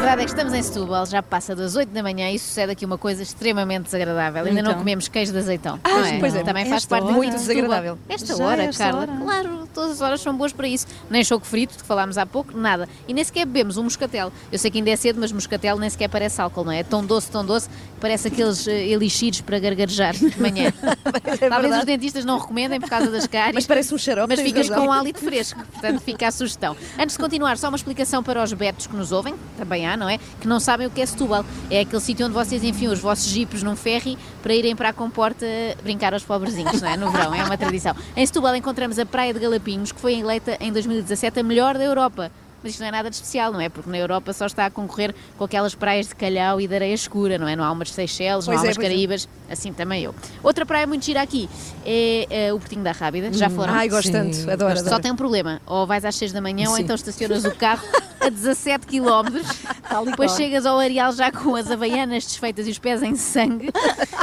é que estamos em Setúbal, já passa das 8 da manhã e sucede aqui uma coisa extremamente desagradável. Ainda não Então? comemos queijo de azeitão. Ah, não é? pois é. Também faz parte hora? muito Setúbal. desagradável. Esta Já hora, esta Carla. hora? Claro, todas as horas são boas para isso. Nem choco frito, que falámos há pouco, nada. E nem sequer bebemos um moscatel. Eu sei que ainda é cedo, mas moscatel nem sequer parece álcool, não é? É tão doce, tão doce, parece aqueles eh, elixires para gargarejar de manhã. Talvez os É verdade. dentistas não recomendem por causa das cáries. Mas parece um xarope. Mas ficas razão. com um hálito fresco, portanto fica a sugestão. Antes de continuar, só uma explicação para os betos que nos ouvem, também há, não é? Que não sabem o que é Setúbal. É aquele sítio onde vocês enfiam os vossos jipes num ferry para irem para a comporta brincar aos pobrezinhos, não é? No verão, é uma tradição. Em Setúbal encontramos a Praia de Galapinhos, que foi eleita em 2017 a melhor da Europa. Mas isto não é nada de especial, não é? Porque na Europa só está a concorrer com aquelas praias de calhau e de areia escura, não é? Não há umas Seychelles, não Pois há é, umas é. Caraíbas, assim também eu. Outra praia muito gira aqui é eh, o Portinho da Rábida, já foram? Ai, gosto tanto. Adoro, Só adoro. tem um problema, ou vais às 6 da manhã ou Sim. então estacionas o carro a 17 km, depois chegas ao areal já com as havaianas desfeitas e os pés em sangue,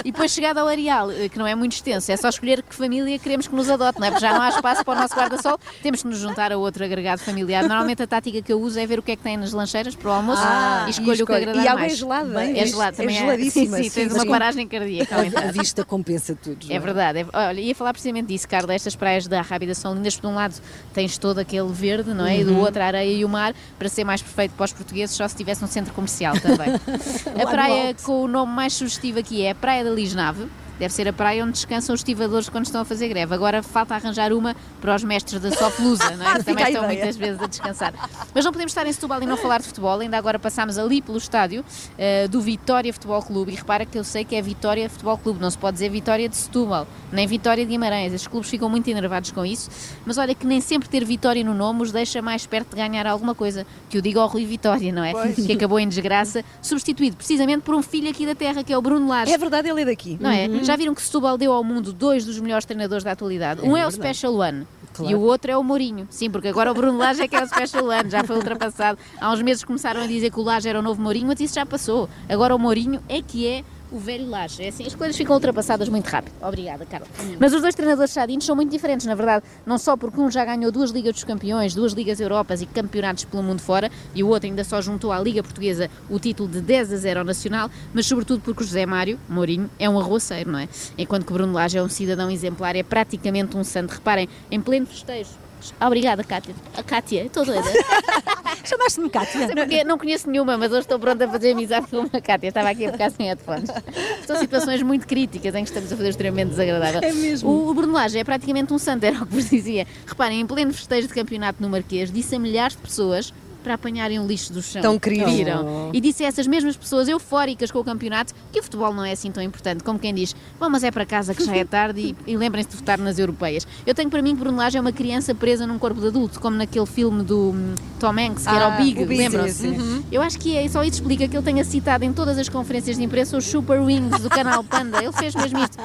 e depois chegado ao areal, eh, que não é muito extenso, é só escolher que família queremos que nos adote, não é? Porque já não há espaço para o nosso guarda-sol, temos que nos juntar a outro agregado familiar. Normalmente a tática que eu uso é ver o que é que tem nas lancheiras para o almoço Ah, e escolho o que escolhe. agradar E água mais. é gelada. É gelado também. É geladíssima. Sim, sim, tens uma sim. paragem cardíaca. A vista compensa tudo. não É verdade. é- olha, ia falar precisamente disso, Carla. Estas praias da Rábida são lindas. Por um lado tens todo aquele verde, não é? E do outro a areia e o mar. Para ser mais perfeito para os portugueses, só se tivesse um centro comercial também. a praia com o nome mais sugestivo aqui é a Praia da Lisnave. Deve ser a praia onde descansam os estivadores quando estão a fazer greve. Agora falta arranjar uma para os mestres da Soflusa, não é? Que Fica também estão muitas vezes a descansar. Mas não podemos estar em Setúbal e não falar de futebol. Ainda agora passámos ali pelo estádio eh, do Vitória Futebol Clube. E repara que eu sei que é Vitória Futebol Clube, não se pode dizer Vitória de Setúbal, nem Vitória de Guimarães. Estes clubes ficam muito enervados com isso. Mas olha que nem sempre ter Vitória no nome os deixa mais perto de ganhar alguma coisa. Que eu digo ao Rui Vitória, não é? Que acabou em desgraça, substituído precisamente por um filho aqui da terra, que é o Bruno Lage. É verdade, ele é daqui. Não é? Já viram que Setúbal deu ao mundo dois dos melhores treinadores da atualidade? um é o verdade. Special One. Claro. E o outro é o Mourinho. Sim, porque agora o Bruno Lage é que é o Special One, já foi ultrapassado. Há uns meses começaram a dizer que o Lage era o novo Mourinho, mas isso já passou. Agora o Mourinho é que é o velho Lage. É assim, as coisas ficam ultrapassadas muito rápido. Obrigada, Carla. Mas os dois treinadores chadinos são muito diferentes, na verdade. Não só porque um já ganhou duas Ligas dos Campeões, duas Ligas Europas e campeonatos pelo mundo fora, e o outro ainda só juntou à Liga Portuguesa o título de 10 a 0 ao Nacional, mas sobretudo porque o José Mário, Mourinho, é um arroceiro, não é? Enquanto que Bruno Lage é um cidadão exemplar, é praticamente um santo. Reparem, em pleno festejo. Obrigada, Cátia. A Cátia, estou doida. Chamaste-me Cátia. Sei porque não conheço nenhuma, mas hoje estou pronta a fazer amizade com uma Cátia. Estava aqui a ficar sem headphones. São situações muito críticas em que estamos a fazer extremamente desagradável. É mesmo. O, o Bruno Lage é praticamente um santo, era o que vos dizia. Reparem, em pleno festejo de campeonato no Marquês, disse a milhares de pessoas para apanharem o lixo do chão. Tão querido. Viram? E disse a essas mesmas pessoas eufóricas com o campeonato que o futebol não é assim tão importante, como quem diz, bom, mas é para casa que já é tarde e, e lembrem-se de votar nas europeias. Eu tenho para mim que Bruno Lage é uma criança presa num corpo de adulto, como naquele filme do hum, Tom Hanks, que era Ah, o Big, o Big, lembram-se? sim. Eu acho que é, só isso explica que ele tenha citado em todas as conferências de imprensa os Super Wings do canal Panda. Ele fez mesmo isto.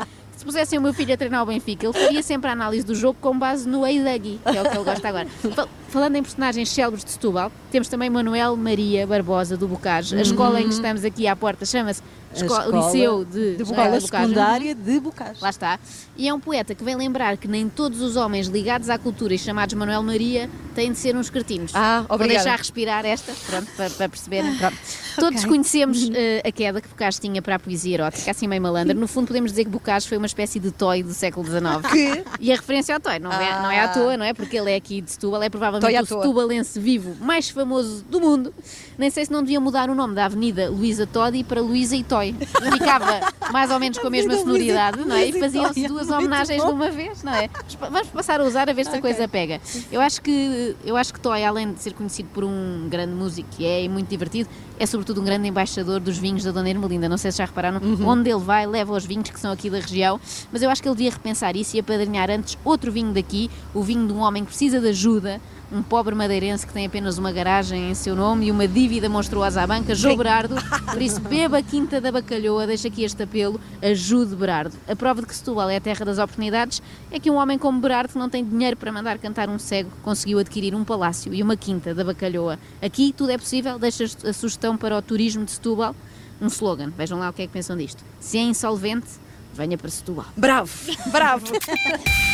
Se pusessem o meu filho a treinar o Benfica, ele faria sempre a análise do jogo com base no Eiduggy, que é o que ele gosta agora. Fal- Falando em personagens célebres de Setúbal, temos também Manuel Maria Barbosa do Bocage. A escola em que estamos aqui à porta chama-se A Esco- escola Liceu de, de Escola Bocage. Secundária de Bocage. Lá está. E é um poeta que vem lembrar que nem todos os homens ligados à cultura e chamados Manuel Maria têm de ser uns cretinos. Ah, Vou obrigada. deixar respirar esta, pronto, para, para perceberem. Pronto. Todos conhecemos eh, a queda que Bocage tinha para a poesia erótica, assim meio malandra. No fundo, podemos dizer que Bocage foi uma espécie de toy do século XIX. Que? E a referência ao toy não, é, não é à toa, não é? Porque ele é aqui de Setúbal, é provavelmente o setubalense vivo mais famoso do mundo. Nem sei se não devia mudar o nome da Avenida Luísa Todi para Luísa e Toy. Ficava mais ou menos com a mesma Luísa- sonoridade, não é? E Luísa e faziam-se duas homenagens de uma vez, não é? Vamos passar a usar a ver se a coisa pega. Eu acho que eu acho que Toy, além de ser conhecido por um grande músico que é e muito divertido, é sobretudo um grande embaixador dos vinhos da Dona Ermelinda. Não sei se já repararam, onde ele vai, leva os vinhos que são aqui da região, mas eu acho que ele devia repensar isso e apadrinhar antes outro vinho daqui, o vinho de um homem que precisa de ajuda, um pobre madeirense que tem apenas uma garagem em seu nome e uma dívida monstruosa à banca, João Berardo. Por isso, beba a Quinta da Bacalhoa, deixa aqui este apelo, ajude Berardo. A prova de que Setúbal é a terra das oportunidades é que um homem como Berardo, que não tem dinheiro para mandar cantar um cego, conseguiu adquirir um palácio e uma Quinta da Bacalhoa. Aqui tudo é possível, deixa a sugestão para o turismo de Setúbal, um slogan, vejam lá o que é que pensam disto. Se é insolvente, venha para Setúbal. Bravo, bravo.